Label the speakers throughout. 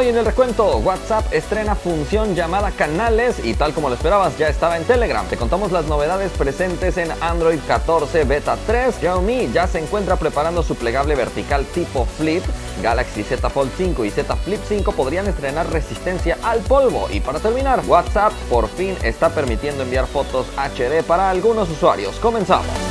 Speaker 1: Hoy en el recuento, WhatsApp estrena función llamada canales y tal como lo esperabas ya estaba en Telegram. Te contamos las novedades presentes en Android 14 Beta 3. Xiaomi ya se encuentra preparando su plegable vertical tipo Flip. Galaxy Z Fold 5 y Z Flip 5 podrían estrenar resistencia al polvo. Y para terminar, WhatsApp por fin está permitiendo enviar fotos HD para algunos usuarios. Comenzamos.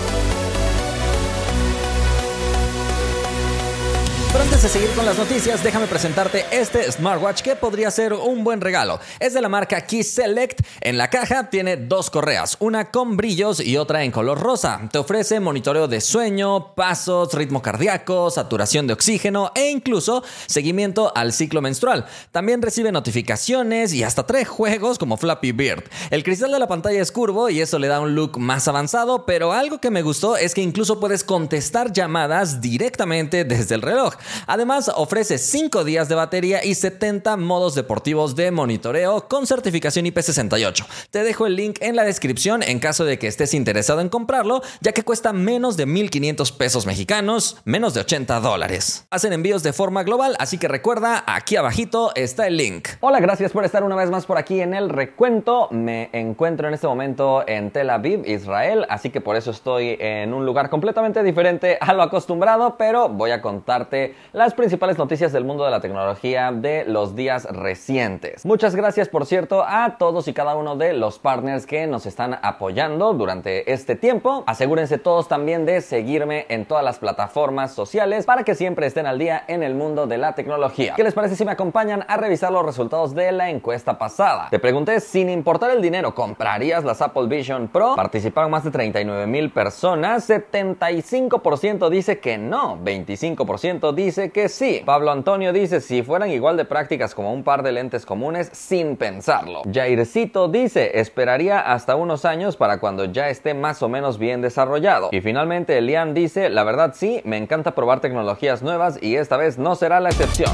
Speaker 2: Pero antes de seguir con las noticias, déjame presentarte este smartwatch que podría ser un buen regalo. Es de la marca Key Select. En la caja tiene dos correas, una con brillos y otra en color rosa. Te ofrece monitoreo de sueño, pasos, ritmo cardíaco, saturación de oxígeno e incluso seguimiento al ciclo menstrual. También recibe notificaciones y hasta tres juegos como Flappy Bird. El cristal de la pantalla es curvo y eso le da un look más avanzado, pero algo que me gustó es que incluso puedes contestar llamadas directamente desde el reloj. Además, ofrece 5 días de batería y 70 modos deportivos de monitoreo con certificación IP68. Te dejo el link en la descripción en caso de que estés interesado en comprarlo, ya que cuesta menos de 1.500 pesos mexicanos, menos de 80 dólares. Hacen envíos de forma global, así que recuerda, aquí abajito está el link.
Speaker 1: Hola, gracias por estar una vez más por aquí en el recuento. Me encuentro en este momento en Tel Aviv, Israel, así que por eso estoy en un lugar completamente diferente a lo acostumbrado, pero voy a contarte las principales noticias del mundo de la tecnología de los días recientes. Muchas gracias, por cierto, a todos y cada uno de los partners que nos están apoyando durante este tiempo. Asegúrense todos también de seguirme en todas las plataformas sociales para que siempre estén al día en el mundo de la tecnología. ¿Qué les parece si me acompañan a revisar los resultados de la encuesta pasada? Te pregunté, sin importar el dinero, ¿comprarías las Apple Vision Pro? Participaron más de 39 mil personas, 75% dice que no, 25% dice que sí. Pablo Antonio dice si fueran igual de prácticas como un par de lentes comunes sin pensarlo. Jaircito dice esperaría hasta unos años para cuando ya esté más o menos bien desarrollado. Y finalmente Elian dice la verdad sí, me encanta probar tecnologías nuevas y esta vez no será la excepción.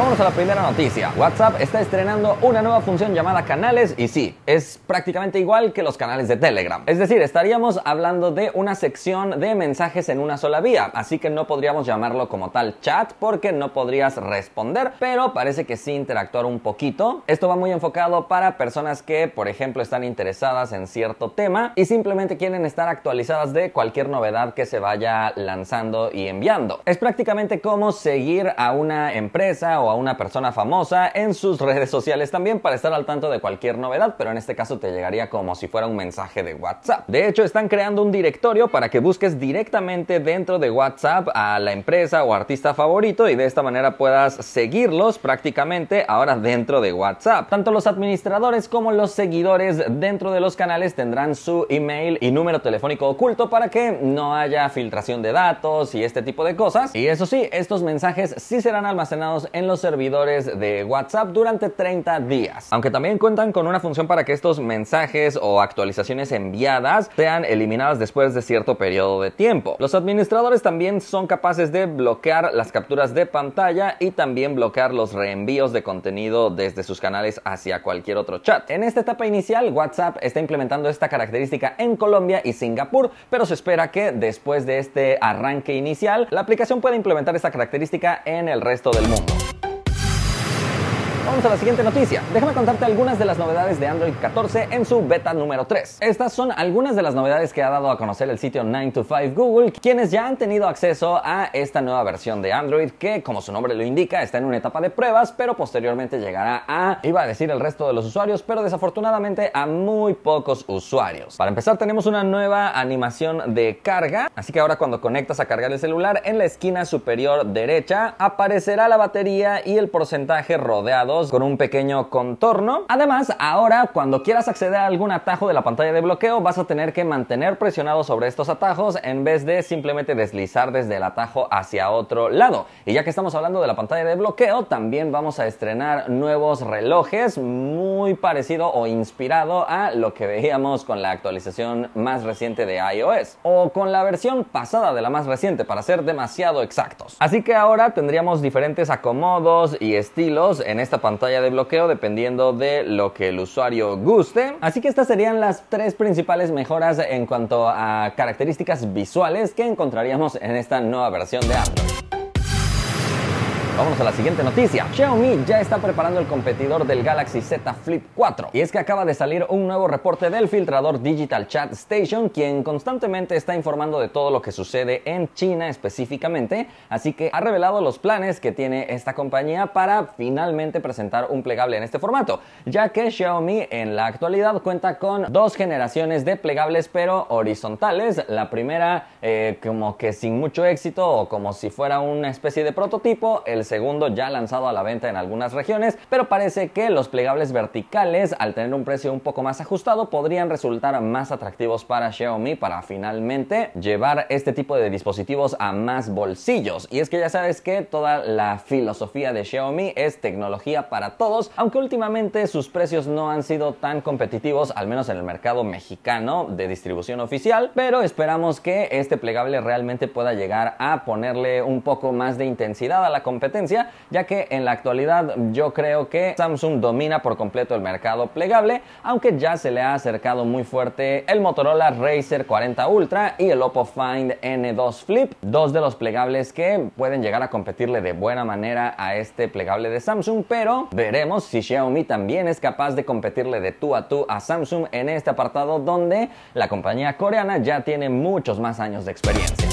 Speaker 1: Vamos a la primera noticia. WhatsApp está estrenando una nueva función llamada canales y sí, es prácticamente igual que los canales de Telegram. Es decir, estaríamos hablando de una sección de mensajes en una sola vía, así que no podríamos llamarlo como tal chat porque no podrías responder, pero parece que sí interactuar un poquito. Esto va muy enfocado para personas que, por ejemplo, están interesadas en cierto tema y simplemente quieren estar actualizadas de cualquier novedad que se vaya lanzando y enviando. Es prácticamente como seguir a una empresa o a una persona famosa en sus redes sociales también para estar al tanto de cualquier novedad, pero en este caso te llegaría como si fuera un mensaje de WhatsApp. De hecho, están creando un directorio para que busques directamente dentro de WhatsApp a la empresa o artista favorito y de esta manera puedas seguirlos prácticamente ahora dentro de WhatsApp. Tanto los administradores como los seguidores dentro de los canales tendrán su email y número telefónico oculto para que no haya filtración de datos y este tipo de cosas. Y eso sí, estos mensajes sí serán almacenados en los servidores de WhatsApp durante 30 días. Aunque también cuentan con una función para que estos mensajes o actualizaciones enviadas sean eliminadas después de cierto periodo de tiempo. Los administradores también son capaces de bloquear las capturas de pantalla y también bloquear los reenvíos de contenido desde sus canales hacia cualquier otro chat. En esta etapa inicial, WhatsApp está implementando esta característica en Colombia y Singapur, pero se espera que después de este arranque inicial, la aplicación pueda implementar esta característica en el resto del mundo. Vamos a la siguiente noticia. Déjame contarte algunas de las novedades de Android 14 en su beta número 3. Estas son algunas de las novedades que ha dado a conocer el sitio 9to5 Google, quienes ya han tenido acceso a esta nueva versión de Android que, como su nombre lo indica, está en una etapa de pruebas, pero posteriormente llegará a, iba a decir el resto de los usuarios, pero desafortunadamente a muy pocos usuarios. Para empezar, tenemos una nueva animación de carga, así que ahora cuando conectas a cargar el celular, en la esquina superior derecha aparecerá la batería y el porcentaje rodeado con un pequeño contorno. Además, ahora cuando quieras acceder a algún atajo de la pantalla de bloqueo, vas a tener que mantener presionado sobre estos atajos en vez de simplemente deslizar desde el atajo hacia otro lado. Y ya que estamos hablando de la pantalla de bloqueo, también vamos a estrenar nuevos relojes muy parecido o inspirado a lo que veíamos con la actualización más reciente de iOS o con la versión pasada de la más reciente para ser demasiado exactos. Así que ahora tendríamos diferentes acomodos y estilos en esta pantalla de bloqueo dependiendo de lo que el usuario guste. Así que estas serían las tres principales mejoras en cuanto a características visuales que encontraríamos en esta nueva versión de Android. Vámonos a la siguiente noticia. Xiaomi ya está preparando el competidor del Galaxy Z Flip 4. Y es que acaba de salir un nuevo reporte del filtrador Digital Chat Station, quien constantemente está informando de todo lo que sucede en China específicamente. Así que ha revelado los planes que tiene esta compañía para finalmente presentar un plegable en este formato, ya que Xiaomi en la actualidad cuenta con dos generaciones de plegables pero horizontales. La primera eh, como que sin mucho éxito o como si fuera una especie de prototipo. El segundo ya lanzado a la venta en algunas regiones, pero parece que los plegables verticales, al tener un precio un poco más ajustado, podrían resultar más atractivos para Xiaomi para finalmente llevar este tipo de dispositivos a más bolsillos. Y es que ya sabes que toda la filosofía de Xiaomi es tecnología para todos, aunque últimamente sus precios no han sido tan competitivos, al menos en el mercado mexicano de distribución oficial, pero esperamos que este plegable realmente pueda llegar a ponerle un poco más de intensidad a la competencia ya que en la actualidad yo creo que Samsung domina por completo el mercado plegable, aunque ya se le ha acercado muy fuerte el Motorola Racer 40 Ultra y el Oppo Find N2 Flip, dos de los plegables que pueden llegar a competirle de buena manera a este plegable de Samsung, pero veremos si Xiaomi también es capaz de competirle de tú a tú a Samsung en este apartado donde la compañía coreana ya tiene muchos más años de experiencia.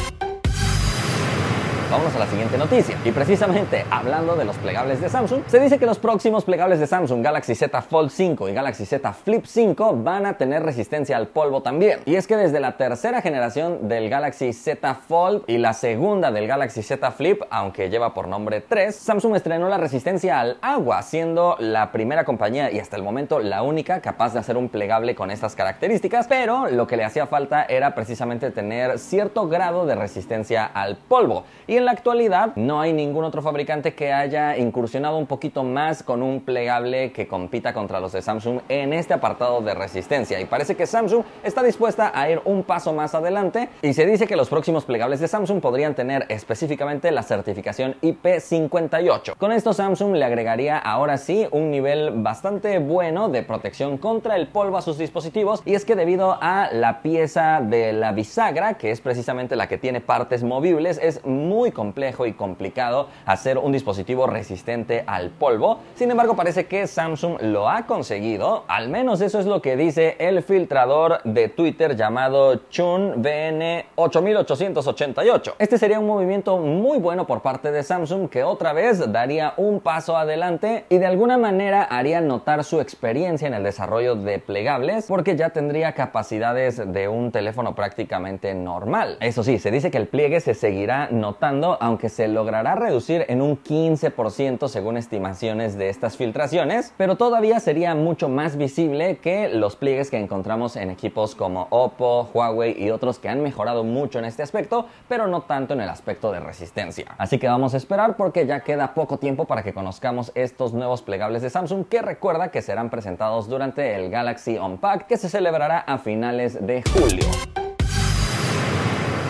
Speaker 1: Vámonos a la siguiente noticia. Y precisamente hablando de los plegables de Samsung, se dice que los próximos plegables de Samsung Galaxy Z Fold 5 y Galaxy Z Flip 5 van a tener resistencia al polvo también. Y es que desde la tercera generación del Galaxy Z Fold y la segunda del Galaxy Z Flip, aunque lleva por nombre 3, Samsung estrenó la resistencia al agua, siendo la primera compañía y hasta el momento la única capaz de hacer un plegable con estas características, pero lo que le hacía falta era precisamente tener cierto grado de resistencia al polvo. Y en la actualidad no hay ningún otro fabricante que haya incursionado un poquito más con un plegable que compita contra los de Samsung en este apartado de resistencia. Y parece que Samsung está dispuesta a ir un paso más adelante y se dice que los próximos plegables de Samsung podrían tener específicamente la certificación IP58. Con esto Samsung le agregaría ahora sí un nivel bastante bueno de protección contra el polvo a sus dispositivos y es que debido a la pieza de la bisagra, que es precisamente la que tiene partes movibles, es muy complejo y complicado hacer un dispositivo resistente al polvo. Sin embargo, parece que Samsung lo ha conseguido. Al menos eso es lo que dice el filtrador de Twitter llamado ChunVN8888. Este sería un movimiento muy bueno por parte de Samsung que otra vez daría un paso adelante y de alguna manera haría notar su experiencia en el desarrollo de plegables porque ya tendría capacidades de un teléfono prácticamente normal. Eso sí, se dice que el pliegue se seguirá notando aunque se logrará reducir en un 15% según estimaciones de estas filtraciones, pero todavía sería mucho más visible que los pliegues que encontramos en equipos como Oppo, Huawei y otros que han mejorado mucho en este aspecto, pero no tanto en el aspecto de resistencia. Así que vamos a esperar porque ya queda poco tiempo para que conozcamos estos nuevos plegables de Samsung que recuerda que serán presentados durante el Galaxy Unpacked que se celebrará a finales de julio.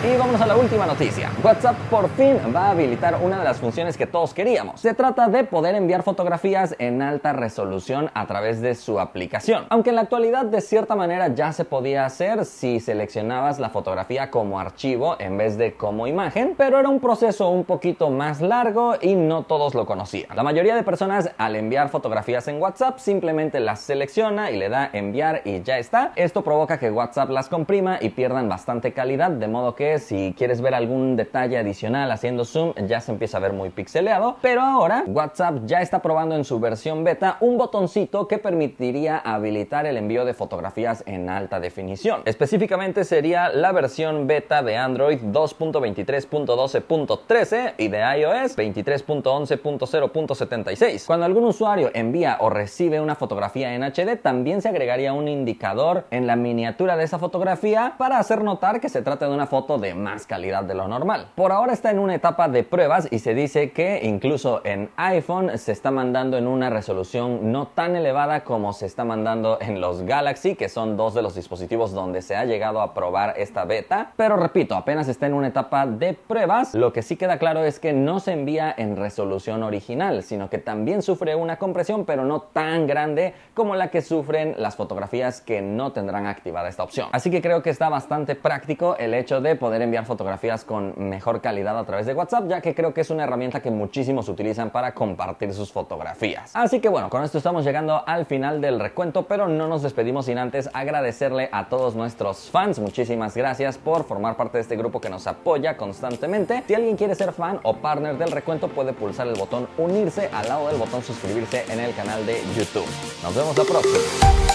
Speaker 1: Y vamos a la última noticia. WhatsApp por fin va a habilitar una de las funciones que todos queríamos. Se trata de poder enviar fotografías en alta resolución a través de su aplicación. Aunque en la actualidad de cierta manera ya se podía hacer si seleccionabas la fotografía como archivo en vez de como imagen, pero era un proceso un poquito más largo y no todos lo conocían. La mayoría de personas al enviar fotografías en WhatsApp simplemente las selecciona y le da enviar y ya está. Esto provoca que WhatsApp las comprima y pierdan bastante calidad, de modo que si quieres ver algún detalle adicional haciendo zoom ya se empieza a ver muy pixeleado, pero ahora WhatsApp ya está probando en su versión beta un botoncito que permitiría habilitar el envío de fotografías en alta definición. Específicamente sería la versión beta de Android 2.23.12.13 y de iOS 23.11.0.76. Cuando algún usuario envía o recibe una fotografía en HD, también se agregaría un indicador en la miniatura de esa fotografía para hacer notar que se trata de una foto de más calidad de lo normal. Por ahora está en una etapa de pruebas y se dice que incluso en iPhone se está mandando en una resolución no tan elevada como se está mandando en los Galaxy, que son dos de los dispositivos donde se ha llegado a probar esta beta. Pero repito, apenas está en una etapa de pruebas. Lo que sí queda claro es que no se envía en resolución original, sino que también sufre una compresión, pero no tan grande como la que sufren las fotografías que no tendrán activada esta opción. Así que creo que está bastante práctico el hecho de poder poder enviar fotografías con mejor calidad a través de WhatsApp, ya que creo que es una herramienta que muchísimos utilizan para compartir sus fotografías. Así que bueno, con esto estamos llegando al final del recuento, pero no nos despedimos sin antes agradecerle a todos nuestros fans. Muchísimas gracias por formar parte de este grupo que nos apoya constantemente. Si alguien quiere ser fan o partner del recuento, puede pulsar el botón unirse al lado del botón suscribirse en el canal de YouTube. Nos vemos la próxima.